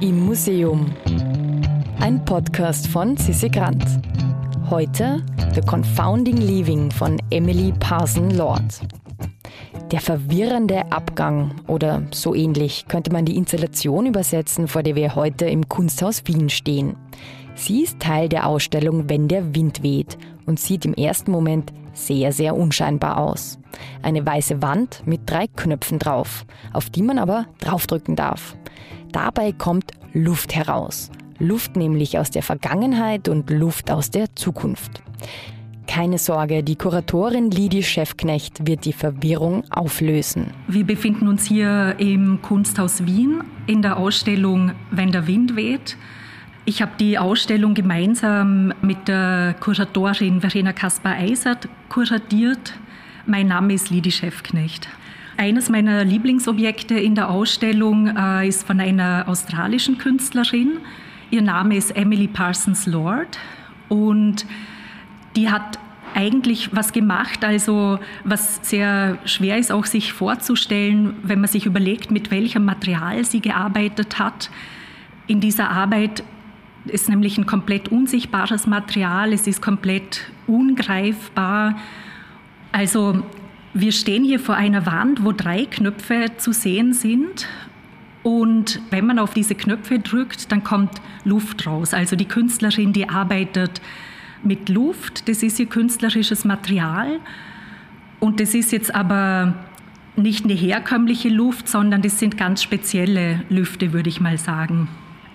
Im Museum. Ein Podcast von Sissi Grant. Heute The Confounding Leaving von Emily Parson Lord. Der verwirrende Abgang oder so ähnlich könnte man die Installation übersetzen, vor der wir heute im Kunsthaus Wien stehen. Sie ist Teil der Ausstellung Wenn der Wind weht und sieht im ersten Moment sehr, sehr unscheinbar aus. Eine weiße Wand mit drei Knöpfen drauf, auf die man aber draufdrücken darf. Dabei kommt Luft heraus. Luft nämlich aus der Vergangenheit und Luft aus der Zukunft. Keine Sorge, die Kuratorin Lidi Schäfknecht wird die Verwirrung auflösen. Wir befinden uns hier im Kunsthaus Wien in der Ausstellung Wenn der Wind weht. Ich habe die Ausstellung gemeinsam mit der Kuratorin Verena Kaspar-Eisert kuratiert. Mein Name ist Lidi Schäfknecht. Eines meiner Lieblingsobjekte in der Ausstellung äh, ist von einer australischen Künstlerin. Ihr Name ist Emily Parsons Lord und die hat eigentlich was gemacht, also was sehr schwer ist auch sich vorzustellen, wenn man sich überlegt, mit welchem Material sie gearbeitet hat. In dieser Arbeit ist nämlich ein komplett unsichtbares Material, es ist komplett ungreifbar. Also wir stehen hier vor einer Wand, wo drei Knöpfe zu sehen sind. Und wenn man auf diese Knöpfe drückt, dann kommt Luft raus. Also die Künstlerin, die arbeitet mit Luft, das ist ihr künstlerisches Material. Und das ist jetzt aber nicht eine herkömmliche Luft, sondern das sind ganz spezielle Lüfte, würde ich mal sagen.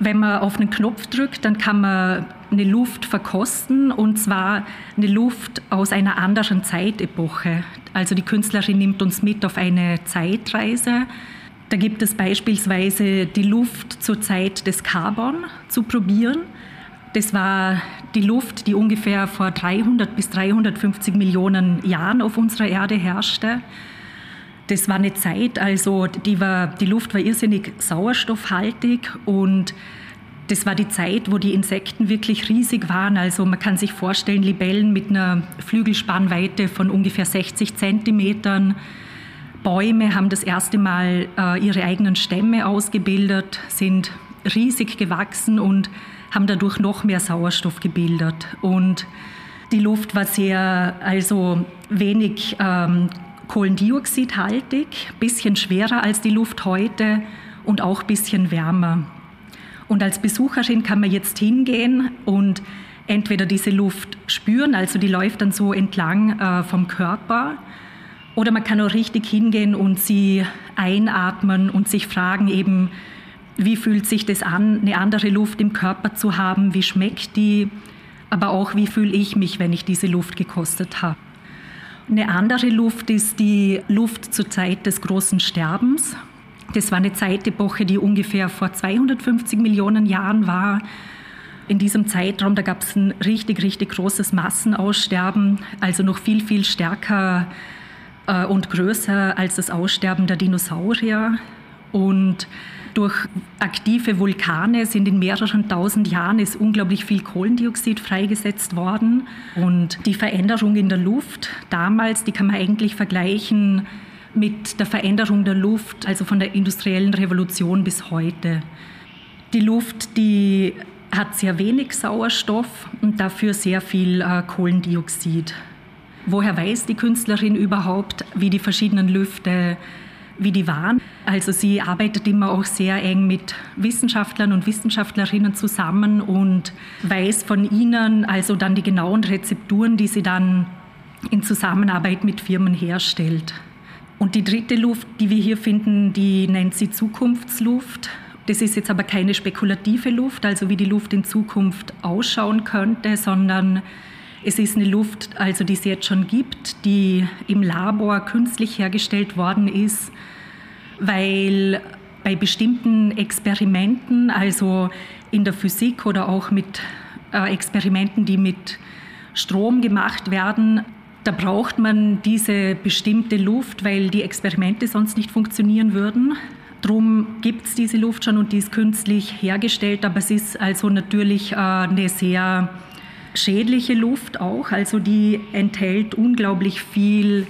Wenn man auf einen Knopf drückt, dann kann man eine Luft verkosten und zwar eine Luft aus einer anderen Zeitepoche. Also die Künstlerin nimmt uns mit auf eine Zeitreise. Da gibt es beispielsweise die Luft zur Zeit des Carbon zu probieren. Das war die Luft, die ungefähr vor 300 bis 350 Millionen Jahren auf unserer Erde herrschte. Das war eine Zeit, also die, war, die Luft war irrsinnig sauerstoffhaltig und das war die Zeit, wo die Insekten wirklich riesig waren. Also man kann sich vorstellen, Libellen mit einer Flügelspannweite von ungefähr 60 Zentimetern. Bäume haben das erste Mal äh, ihre eigenen Stämme ausgebildet, sind riesig gewachsen und haben dadurch noch mehr Sauerstoff gebildet. Und die Luft war sehr, also wenig ähm, kohlendioxidhaltig, bisschen schwerer als die Luft heute und auch bisschen wärmer. Und als Besucherin kann man jetzt hingehen und entweder diese Luft spüren, also die läuft dann so entlang äh, vom Körper, oder man kann auch richtig hingehen und sie einatmen und sich fragen eben, wie fühlt sich das an, eine andere Luft im Körper zu haben, wie schmeckt die, aber auch wie fühle ich mich, wenn ich diese Luft gekostet habe. Eine andere Luft ist die Luft zur Zeit des großen Sterbens. Das war eine Zeitepoche, die ungefähr vor 250 Millionen Jahren war. In diesem Zeitraum, da gab es ein richtig, richtig großes Massenaussterben, also noch viel, viel stärker äh, und größer als das Aussterben der Dinosaurier. Und durch aktive Vulkane sind in mehreren tausend Jahren ist unglaublich viel Kohlendioxid freigesetzt worden. Und die Veränderung in der Luft damals, die kann man eigentlich vergleichen mit der Veränderung der Luft, also von der industriellen Revolution bis heute. Die Luft, die hat sehr wenig Sauerstoff und dafür sehr viel äh, Kohlendioxid. Woher weiß die Künstlerin überhaupt, wie die verschiedenen Lüfte wie die waren. Also sie arbeitet immer auch sehr eng mit Wissenschaftlern und Wissenschaftlerinnen zusammen und weiß von ihnen also dann die genauen Rezepturen, die sie dann in Zusammenarbeit mit Firmen herstellt. Und die dritte Luft, die wir hier finden, die nennt sie Zukunftsluft. Das ist jetzt aber keine spekulative Luft, also wie die Luft in Zukunft ausschauen könnte, sondern es ist eine Luft, also die es jetzt schon gibt, die im Labor künstlich hergestellt worden ist, weil bei bestimmten Experimenten, also in der Physik oder auch mit äh, Experimenten, die mit Strom gemacht werden, da braucht man diese bestimmte Luft, weil die Experimente sonst nicht funktionieren würden. Drum gibt es diese Luft schon und die ist künstlich hergestellt, aber es ist also natürlich äh, eine sehr schädliche Luft auch. Also die enthält unglaublich viel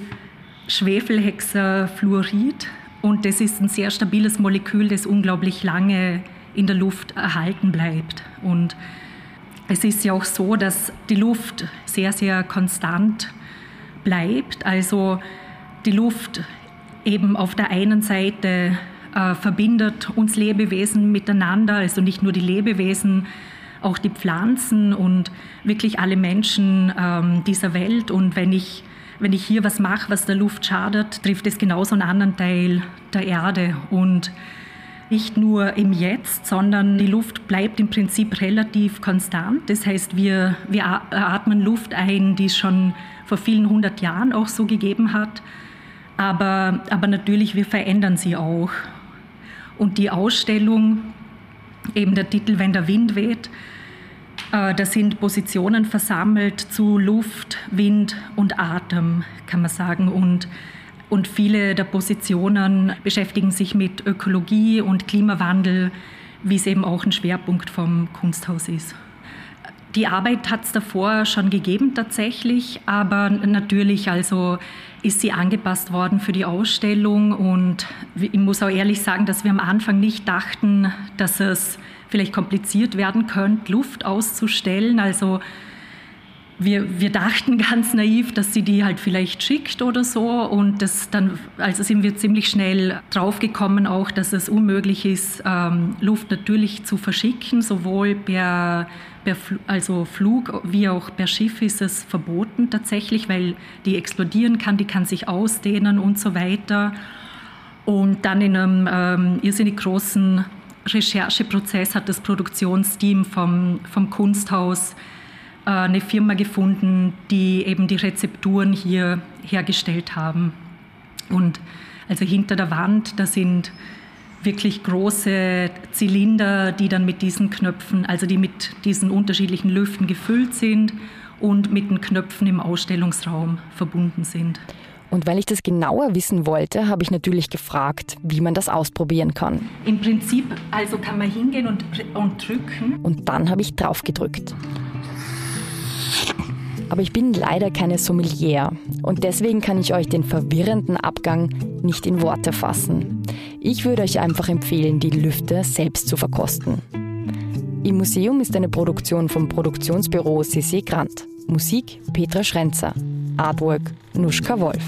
Schwefelhexafluorid und das ist ein sehr stabiles Molekül, das unglaublich lange in der Luft erhalten bleibt. Und es ist ja auch so, dass die Luft sehr, sehr konstant bleibt. Also die Luft eben auf der einen Seite äh, verbindet uns Lebewesen miteinander, also nicht nur die Lebewesen, auch die Pflanzen und wirklich alle Menschen ähm, dieser Welt. Und wenn ich, wenn ich hier was mache, was der Luft schadet, trifft es genauso einen anderen Teil der Erde. Und nicht nur im Jetzt, sondern die Luft bleibt im Prinzip relativ konstant. Das heißt, wir, wir atmen Luft ein, die es schon vor vielen hundert Jahren auch so gegeben hat. Aber, aber natürlich, wir verändern sie auch. Und die Ausstellung, eben der Titel Wenn der Wind weht, äh, da sind Positionen versammelt zu Luft, Wind und Atem, kann man sagen. Und, und viele der Positionen beschäftigen sich mit Ökologie und Klimawandel, wie es eben auch ein Schwerpunkt vom Kunsthaus ist. Die Arbeit hat es davor schon gegeben tatsächlich, aber natürlich also ist sie angepasst worden für die Ausstellung und ich muss auch ehrlich sagen, dass wir am Anfang nicht dachten, dass es vielleicht kompliziert werden könnte, Luft auszustellen. Also wir, wir dachten ganz naiv, dass sie die halt vielleicht schickt oder so. Und das dann, also sind wir ziemlich schnell draufgekommen auch, dass es unmöglich ist, ähm, Luft natürlich zu verschicken. Sowohl per, per also Flug wie auch per Schiff ist es verboten tatsächlich, weil die explodieren kann, die kann sich ausdehnen und so weiter. Und dann in einem ähm, irrsinnig großen Rechercheprozess hat das Produktionsteam vom, vom Kunsthaus eine Firma gefunden, die eben die Rezepturen hier hergestellt haben. Und also hinter der Wand, da sind wirklich große Zylinder, die dann mit diesen Knöpfen, also die mit diesen unterschiedlichen Lüften gefüllt sind und mit den Knöpfen im Ausstellungsraum verbunden sind. Und weil ich das genauer wissen wollte, habe ich natürlich gefragt, wie man das ausprobieren kann. Im Prinzip also kann man hingehen und, und drücken. Und dann habe ich drauf gedrückt. Aber ich bin leider keine Sommelier und deswegen kann ich euch den verwirrenden Abgang nicht in Worte fassen. Ich würde euch einfach empfehlen, die Lüfte selbst zu verkosten. Im Museum ist eine Produktion vom Produktionsbüro CC Grant. Musik Petra Schrenzer. Artwork Nuschka Wolf.